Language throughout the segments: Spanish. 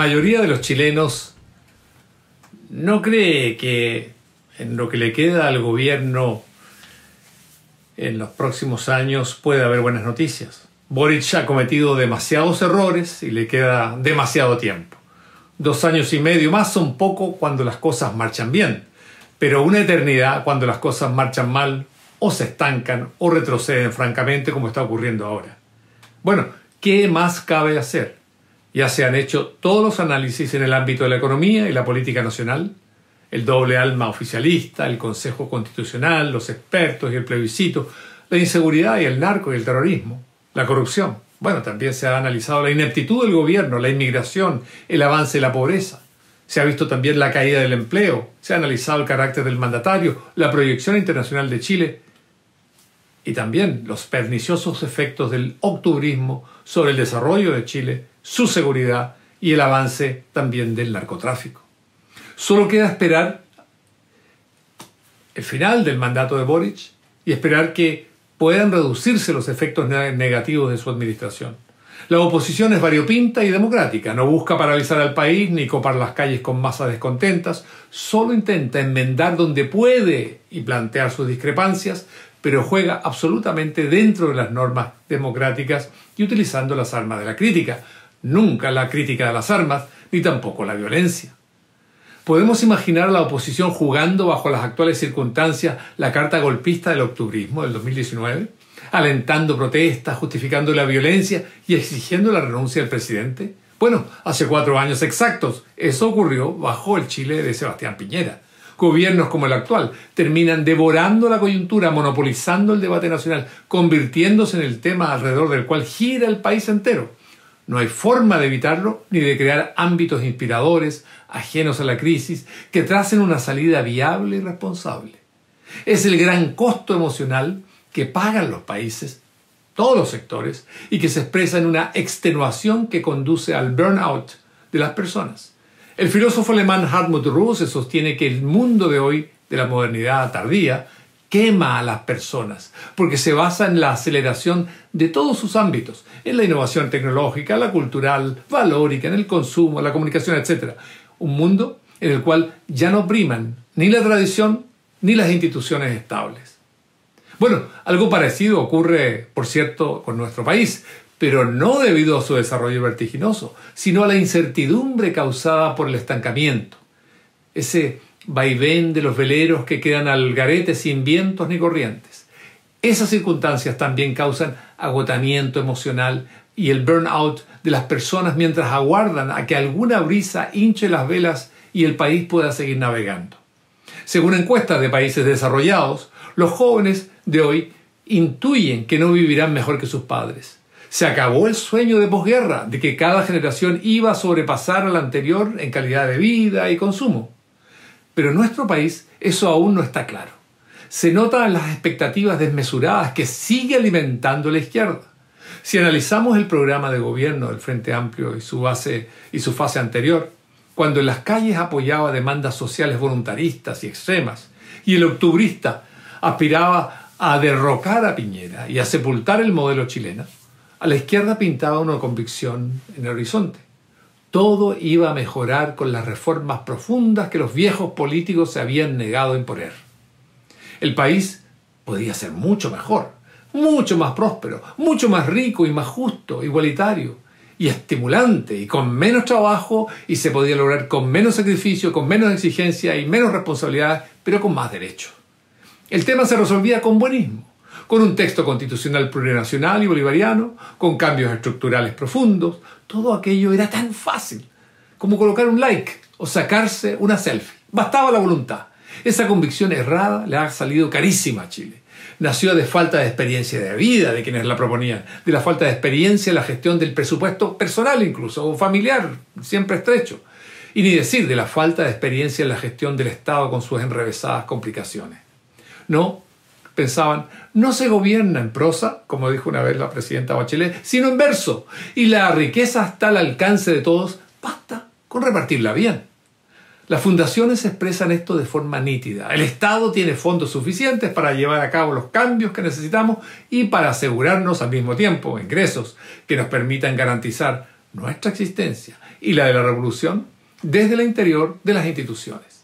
mayoría de los chilenos no cree que en lo que le queda al gobierno en los próximos años puede haber buenas noticias. Boric ha cometido demasiados errores y le queda demasiado tiempo. Dos años y medio más son poco cuando las cosas marchan bien, pero una eternidad cuando las cosas marchan mal o se estancan o retroceden francamente como está ocurriendo ahora. Bueno, ¿qué más cabe hacer? Ya se han hecho todos los análisis en el ámbito de la economía y la política nacional, el doble alma oficialista, el Consejo Constitucional, los expertos y el plebiscito, la inseguridad y el narco y el terrorismo, la corrupción. Bueno, también se ha analizado la ineptitud del gobierno, la inmigración, el avance de la pobreza. Se ha visto también la caída del empleo, se ha analizado el carácter del mandatario, la proyección internacional de Chile y también los perniciosos efectos del octubrismo sobre el desarrollo de Chile, su seguridad y el avance también del narcotráfico. Solo queda esperar el final del mandato de Boric y esperar que puedan reducirse los efectos negativos de su administración. La oposición es variopinta y democrática, no busca paralizar al país ni copar las calles con masas descontentas, solo intenta enmendar donde puede y plantear sus discrepancias, pero juega absolutamente dentro de las normas democráticas y utilizando las armas de la crítica, nunca la crítica de las armas, ni tampoco la violencia. ¿Podemos imaginar a la oposición jugando bajo las actuales circunstancias la carta golpista del octubrismo del 2019? Alentando protestas, justificando la violencia y exigiendo la renuncia del presidente? Bueno, hace cuatro años exactos, eso ocurrió bajo el Chile de Sebastián Piñera. Gobiernos como el actual terminan devorando la coyuntura, monopolizando el debate nacional, convirtiéndose en el tema alrededor del cual gira el país entero. No hay forma de evitarlo ni de crear ámbitos inspiradores, ajenos a la crisis, que tracen una salida viable y responsable. Es el gran costo emocional que pagan los países, todos los sectores, y que se expresa en una extenuación que conduce al burnout de las personas. El filósofo alemán Hartmut Ruse sostiene que el mundo de hoy, de la modernidad tardía, quema a las personas, porque se basa en la aceleración de todos sus ámbitos, en la innovación tecnológica, la cultural, valórica, en el consumo, la comunicación, etc. Un mundo en el cual ya no priman ni la tradición ni las instituciones estables. Bueno, algo parecido ocurre, por cierto, con nuestro país, pero no debido a su desarrollo vertiginoso, sino a la incertidumbre causada por el estancamiento. Ese vaivén de los veleros que quedan al garete sin vientos ni corrientes. Esas circunstancias también causan agotamiento emocional y el burnout de las personas mientras aguardan a que alguna brisa hinche las velas y el país pueda seguir navegando. Según encuestas de países desarrollados, los jóvenes de hoy intuyen que no vivirán mejor que sus padres. Se acabó el sueño de posguerra de que cada generación iba a sobrepasar a la anterior en calidad de vida y consumo. Pero en nuestro país eso aún no está claro. Se notan las expectativas desmesuradas que sigue alimentando la izquierda. Si analizamos el programa de gobierno del Frente Amplio y su, y su fase anterior, cuando en las calles apoyaba demandas sociales voluntaristas y extremas, y el octubrista aspiraba a derrocar a Piñera y a sepultar el modelo chileno, a la izquierda pintaba una convicción en el horizonte todo iba a mejorar con las reformas profundas que los viejos políticos se habían negado a imponer. El país podía ser mucho mejor, mucho más próspero, mucho más rico y más justo, igualitario y estimulante y con menos trabajo y se podía lograr con menos sacrificio, con menos exigencia y menos responsabilidad, pero con más derechos. El tema se resolvía con buenismo con un texto constitucional plurinacional y bolivariano, con cambios estructurales profundos. Todo aquello era tan fácil como colocar un like o sacarse una selfie. Bastaba la voluntad. Esa convicción errada le ha salido carísima a Chile. Nació de falta de experiencia de vida de quienes la proponían, de la falta de experiencia en la gestión del presupuesto personal incluso, o familiar, siempre estrecho. Y ni decir de la falta de experiencia en la gestión del Estado con sus enrevesadas complicaciones. No, pensaban, no se gobierna en prosa, como dijo una vez la presidenta Bachelet, sino en verso. Y la riqueza está al alcance de todos, basta con repartirla bien. Las fundaciones expresan esto de forma nítida. El Estado tiene fondos suficientes para llevar a cabo los cambios que necesitamos y para asegurarnos al mismo tiempo ingresos que nos permitan garantizar nuestra existencia y la de la revolución desde el interior de las instituciones.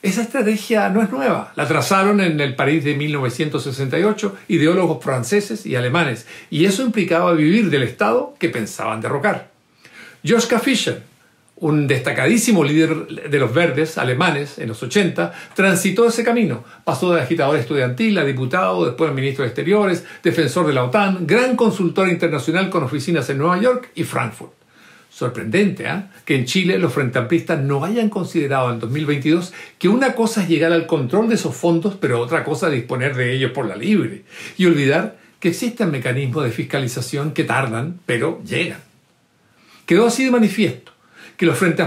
Esa estrategia no es nueva, la trazaron en el París de 1968 ideólogos franceses y alemanes, y eso implicaba vivir del Estado que pensaban derrocar. Joschka Fischer, un destacadísimo líder de los verdes alemanes en los 80, transitó ese camino. Pasó de agitador estudiantil a diputado, después ministro de Exteriores, defensor de la OTAN, gran consultor internacional con oficinas en Nueva York y Frankfurt. Sorprendente ¿eh? que en Chile los frente no hayan considerado en 2022 que una cosa es llegar al control de esos fondos, pero otra cosa disponer de ellos por la libre. Y olvidar que existen mecanismos de fiscalización que tardan, pero llegan. Quedó así de manifiesto que los frente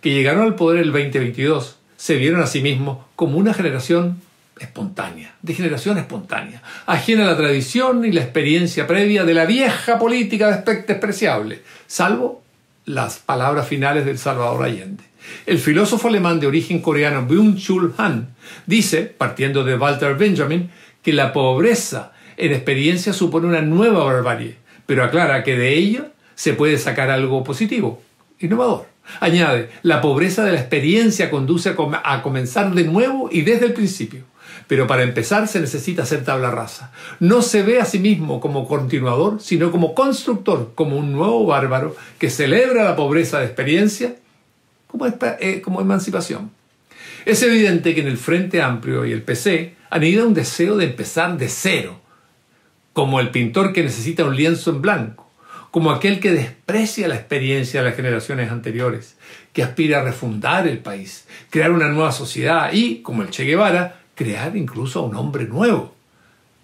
que llegaron al poder el 2022 se vieron a sí mismos como una generación espontánea, de generación espontánea, ajena a la tradición y la experiencia previa de la vieja política de aspecto despreciable, salvo las palabras finales del Salvador Allende. El filósofo alemán de origen coreano Byung-Chul Han dice, partiendo de Walter Benjamin, que la pobreza en experiencia supone una nueva barbarie, pero aclara que de ello se puede sacar algo positivo, innovador. Añade, la pobreza de la experiencia conduce a, comenzar de nuevo y desde el principio. Pero para empezar se necesita hacer tabla rasa. No se ve a sí mismo como continuador, sino como constructor, como un nuevo bárbaro que celebra la pobreza de experiencia como, eh, como emancipación. Es evidente que en el Frente Amplio y el PC han ido un deseo de empezar de cero, como el pintor que necesita un lienzo en blanco como aquel que desprecia la experiencia de las generaciones anteriores, que aspira a refundar el país, crear una nueva sociedad y, como el Che Guevara, crear incluso a un hombre nuevo.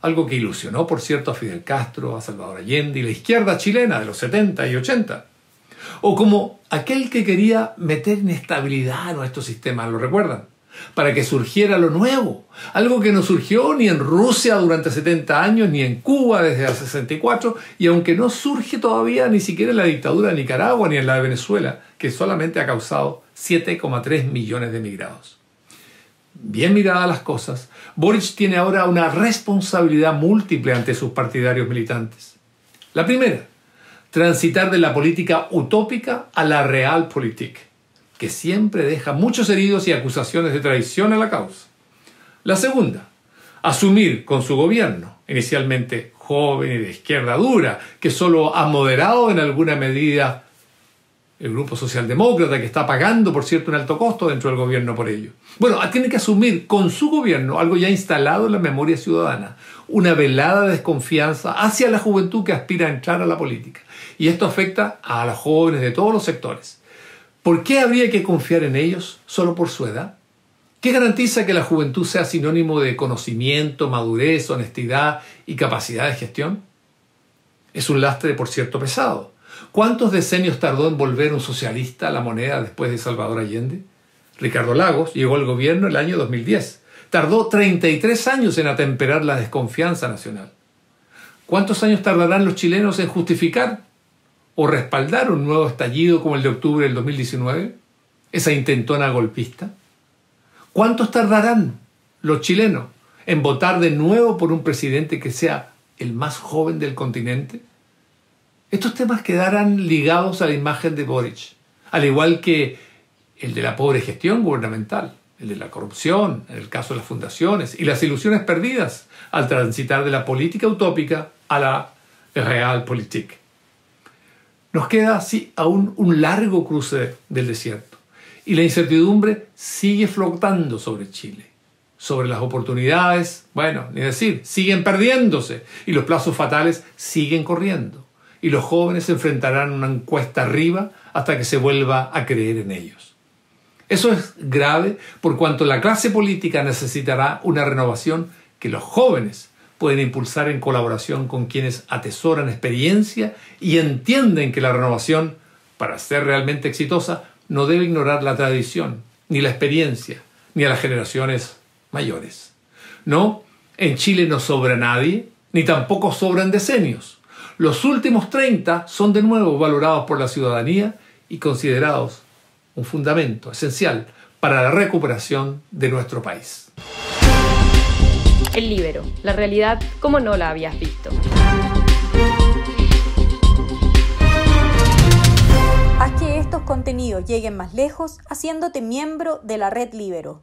Algo que ilusionó, por cierto, a Fidel Castro, a Salvador Allende y la izquierda chilena de los 70 y 80. O como aquel que quería meter inestabilidad a nuestro sistema, ¿lo recuerdan? para que surgiera lo nuevo, algo que no surgió ni en Rusia durante 70 años, ni en Cuba desde el 64, y aunque no surge todavía ni siquiera en la dictadura de Nicaragua ni en la de Venezuela, que solamente ha causado 7,3 millones de emigrados. Bien miradas las cosas, Boric tiene ahora una responsabilidad múltiple ante sus partidarios militantes. La primera, transitar de la política utópica a la realpolitik que siempre deja muchos heridos y acusaciones de traición a la causa. La segunda, asumir con su gobierno, inicialmente joven y de izquierda dura, que solo ha moderado en alguna medida el grupo socialdemócrata, que está pagando, por cierto, un alto costo dentro del gobierno por ello. Bueno, tiene que asumir con su gobierno algo ya instalado en la memoria ciudadana, una velada desconfianza hacia la juventud que aspira a entrar a la política. Y esto afecta a los jóvenes de todos los sectores. ¿Por qué habría que confiar en ellos solo por su edad? ¿Qué garantiza que la juventud sea sinónimo de conocimiento, madurez, honestidad y capacidad de gestión? Es un lastre, por cierto, pesado. ¿Cuántos decenios tardó en volver un socialista a la moneda después de Salvador Allende? Ricardo Lagos llegó al gobierno el año 2010. Tardó 33 años en atemperar la desconfianza nacional. ¿Cuántos años tardarán los chilenos en justificar o respaldar un nuevo estallido como el de octubre del 2019, esa intentona golpista? ¿Cuántos tardarán los chilenos en votar de nuevo por un presidente que sea el más joven del continente? Estos temas quedarán ligados a la imagen de Boric, al igual que el de la pobre gestión gubernamental, el de la corrupción, en el caso de las fundaciones, y las ilusiones perdidas al transitar de la política utópica a la realpolitik. Nos queda así aún un largo cruce del desierto y la incertidumbre sigue flotando sobre Chile. Sobre las oportunidades, bueno, ni decir, siguen perdiéndose y los plazos fatales siguen corriendo. Y los jóvenes enfrentarán una encuesta arriba hasta que se vuelva a creer en ellos. Eso es grave por cuanto la clase política necesitará una renovación que los jóvenes pueden impulsar en colaboración con quienes atesoran experiencia y entienden que la renovación, para ser realmente exitosa, no debe ignorar la tradición, ni la experiencia, ni a las generaciones mayores. No, en Chile no sobra nadie, ni tampoco sobran decenios. Los últimos 30 son de nuevo valorados por la ciudadanía y considerados un fundamento esencial para la recuperación de nuestro país. El libero, la realidad como no la habías visto. Aquí desafíos lleguen más lejos haciéndote miembro de la Red Libero.